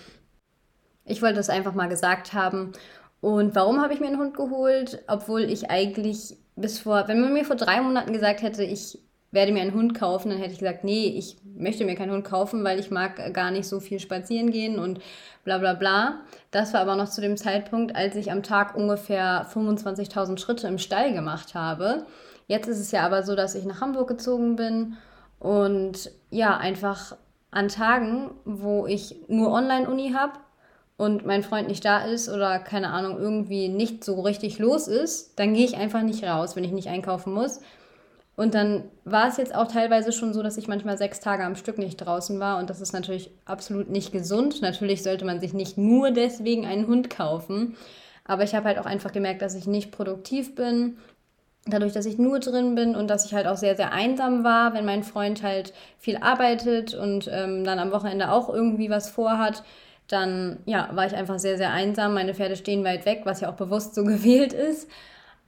ich wollte das einfach mal gesagt haben. Und warum habe ich mir einen Hund geholt? Obwohl ich eigentlich bis vor, wenn man mir vor drei Monaten gesagt hätte, ich werde mir einen Hund kaufen, dann hätte ich gesagt, nee, ich möchte mir keinen Hund kaufen, weil ich mag gar nicht so viel spazieren gehen und bla bla bla. Das war aber noch zu dem Zeitpunkt, als ich am Tag ungefähr 25.000 Schritte im Stall gemacht habe. Jetzt ist es ja aber so, dass ich nach Hamburg gezogen bin und ja, einfach an Tagen, wo ich nur Online-Uni habe, und mein Freund nicht da ist oder keine Ahnung, irgendwie nicht so richtig los ist, dann gehe ich einfach nicht raus, wenn ich nicht einkaufen muss. Und dann war es jetzt auch teilweise schon so, dass ich manchmal sechs Tage am Stück nicht draußen war. Und das ist natürlich absolut nicht gesund. Natürlich sollte man sich nicht nur deswegen einen Hund kaufen. Aber ich habe halt auch einfach gemerkt, dass ich nicht produktiv bin. Dadurch, dass ich nur drin bin und dass ich halt auch sehr, sehr einsam war, wenn mein Freund halt viel arbeitet und ähm, dann am Wochenende auch irgendwie was vorhat, dann ja, war ich einfach sehr, sehr einsam. Meine Pferde stehen weit weg, was ja auch bewusst so <laughs> gewählt ist.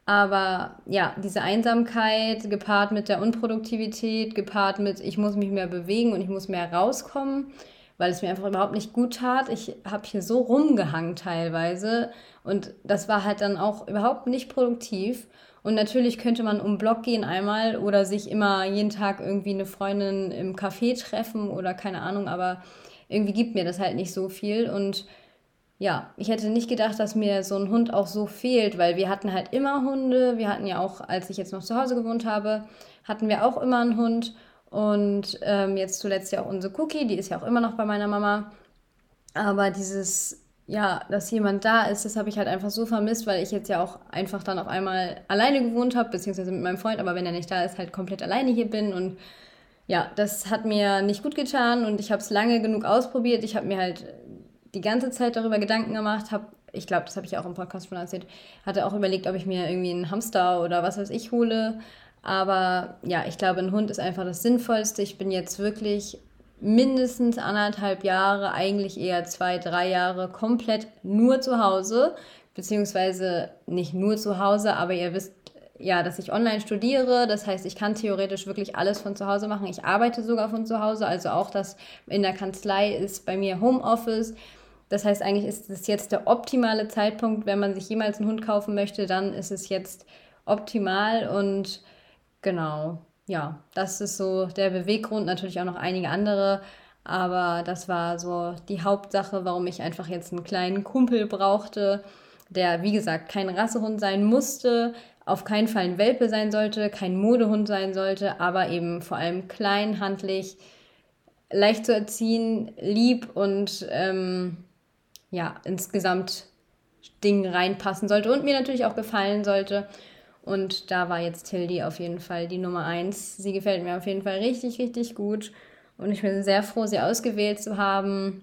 Aber ja, diese Einsamkeit gepaart mit der Unproduktivität, gepaart mit, ich muss mich mehr bewegen und ich muss mehr rauskommen, weil es mir einfach überhaupt nicht gut tat. Ich habe hier so rumgehangen teilweise und das war halt dann auch überhaupt nicht produktiv. Und natürlich könnte man um Block gehen einmal oder sich immer jeden Tag irgendwie eine Freundin im Café treffen oder keine Ahnung, aber irgendwie gibt mir das halt nicht so viel. Und ja, ich hätte nicht gedacht, dass mir so ein Hund auch so fehlt, weil wir hatten halt immer Hunde. Wir hatten ja auch, als ich jetzt noch zu Hause gewohnt habe, hatten wir auch immer einen Hund. Und ähm, jetzt zuletzt ja auch unsere Cookie, die ist ja auch immer noch bei meiner Mama. Aber dieses, ja, dass jemand da ist, das habe ich halt einfach so vermisst, weil ich jetzt ja auch einfach dann auf einmal alleine gewohnt habe, beziehungsweise mit meinem Freund, aber wenn er nicht da ist, halt komplett alleine hier bin und ja, das hat mir nicht gut getan und ich habe es lange genug ausprobiert. Ich habe mir halt die ganze Zeit darüber Gedanken gemacht, habe, ich glaube, das habe ich auch im Podcast schon erzählt, hatte auch überlegt, ob ich mir irgendwie einen Hamster oder was weiß ich hole. Aber ja, ich glaube, ein Hund ist einfach das Sinnvollste. Ich bin jetzt wirklich mindestens anderthalb Jahre, eigentlich eher zwei, drei Jahre komplett nur zu Hause. Beziehungsweise nicht nur zu Hause, aber ihr wisst ja, dass ich online studiere. Das heißt, ich kann theoretisch wirklich alles von zu Hause machen. Ich arbeite sogar von zu Hause. Also auch das in der Kanzlei ist bei mir Homeoffice. Das heißt, eigentlich ist es jetzt der optimale Zeitpunkt, wenn man sich jemals einen Hund kaufen möchte, dann ist es jetzt optimal und genau, ja, das ist so der Beweggrund, natürlich auch noch einige andere, aber das war so die Hauptsache, warum ich einfach jetzt einen kleinen Kumpel brauchte, der wie gesagt kein Rassehund sein musste, auf keinen Fall ein Welpe sein sollte, kein Modehund sein sollte, aber eben vor allem klein, handlich, leicht zu erziehen, lieb und ähm, ja, insgesamt Ding reinpassen sollte und mir natürlich auch gefallen sollte. Und da war jetzt Tildy auf jeden Fall die Nummer eins. Sie gefällt mir auf jeden Fall richtig, richtig gut. Und ich bin sehr froh, sie ausgewählt zu haben.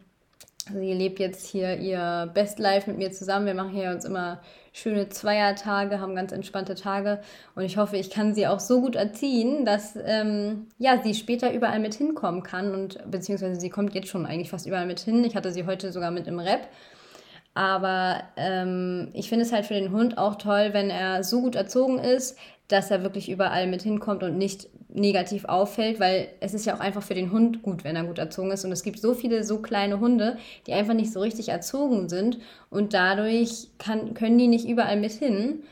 Sie lebt jetzt hier ihr Best Life mit mir zusammen. Wir machen hier uns immer schöne Zweiertage, haben ganz entspannte Tage. Und ich hoffe, ich kann sie auch so gut erziehen, dass ähm, ja, sie später überall mit hinkommen kann. Und beziehungsweise sie kommt jetzt schon eigentlich fast überall mit hin. Ich hatte sie heute sogar mit im Rap. Aber ähm, ich finde es halt für den Hund auch toll, wenn er so gut erzogen ist, dass er wirklich überall mit hinkommt und nicht negativ auffällt, weil es ist ja auch einfach für den Hund gut, wenn er gut erzogen ist. Und es gibt so viele so kleine Hunde, die einfach nicht so richtig erzogen sind und dadurch kann, können die nicht überall mit hin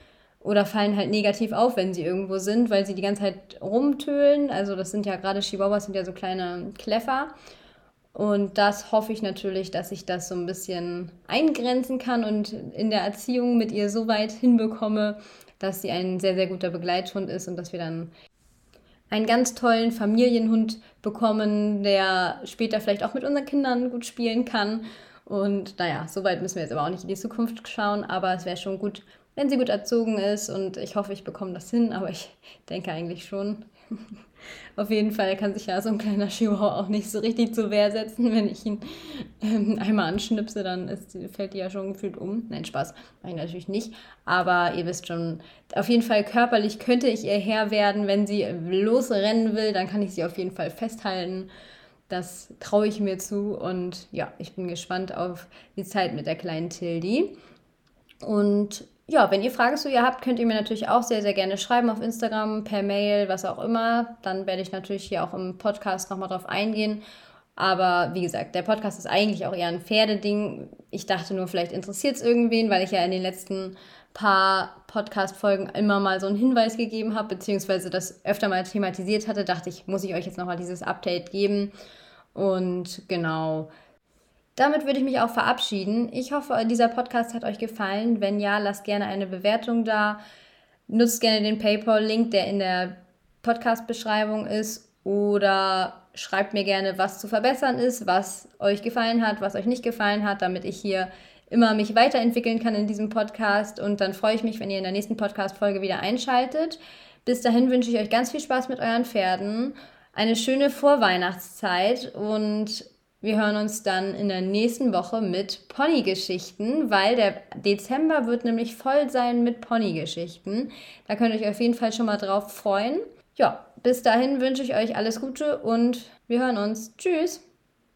oder fallen halt negativ auf, wenn sie irgendwo sind, weil sie die ganze Zeit rumtölen. Also das sind ja gerade Chihuahuas, sind ja so kleine Kläffer. Und das hoffe ich natürlich, dass ich das so ein bisschen eingrenzen kann und in der Erziehung mit ihr so weit hinbekomme, dass sie ein sehr, sehr guter Begleithund ist und dass wir dann einen ganz tollen Familienhund bekommen, der später vielleicht auch mit unseren Kindern gut spielen kann. Und naja, so weit müssen wir jetzt aber auch nicht in die Zukunft schauen, aber es wäre schon gut, wenn sie gut erzogen ist und ich hoffe, ich bekomme das hin, aber ich denke eigentlich schon. <laughs> Auf jeden Fall kann sich ja so ein kleiner Chihuahua auch nicht so richtig zur Wehr setzen. Wenn ich ihn ähm, einmal anschnipse, dann ist, fällt die ja schon gefühlt um. Nein, Spaß, mache ich natürlich nicht. Aber ihr wisst schon, auf jeden Fall körperlich könnte ich ihr Herr werden. Wenn sie losrennen will, dann kann ich sie auf jeden Fall festhalten. Das traue ich mir zu und ja, ich bin gespannt auf die Zeit mit der kleinen Tildi. Und ja, wenn ihr Fragen zu ihr habt, könnt ihr mir natürlich auch sehr, sehr gerne schreiben auf Instagram, per Mail, was auch immer. Dann werde ich natürlich hier auch im Podcast nochmal drauf eingehen. Aber wie gesagt, der Podcast ist eigentlich auch eher ein Pferdeding. Ich dachte nur, vielleicht interessiert es irgendwen, weil ich ja in den letzten paar Podcast-Folgen immer mal so einen Hinweis gegeben habe, beziehungsweise das öfter mal thematisiert hatte, dachte ich, muss ich euch jetzt nochmal dieses Update geben. Und genau, damit würde ich mich auch verabschieden. Ich hoffe, dieser Podcast hat euch gefallen. Wenn ja, lasst gerne eine Bewertung da. Nutzt gerne den PayPal-Link, der in der Podcast-Beschreibung ist. Oder schreibt mir gerne, was zu verbessern ist, was euch gefallen hat, was euch nicht gefallen hat, damit ich hier immer mich weiterentwickeln kann in diesem Podcast. Und dann freue ich mich, wenn ihr in der nächsten Podcast-Folge wieder einschaltet. Bis dahin wünsche ich euch ganz viel Spaß mit euren Pferden, eine schöne Vorweihnachtszeit und wir hören uns dann in der nächsten Woche mit Pony-Geschichten, weil der Dezember wird nämlich voll sein mit Pony-Geschichten. Da könnt ihr euch auf jeden Fall schon mal drauf freuen. Ja, bis dahin wünsche ich euch alles Gute und wir hören uns. Tschüss!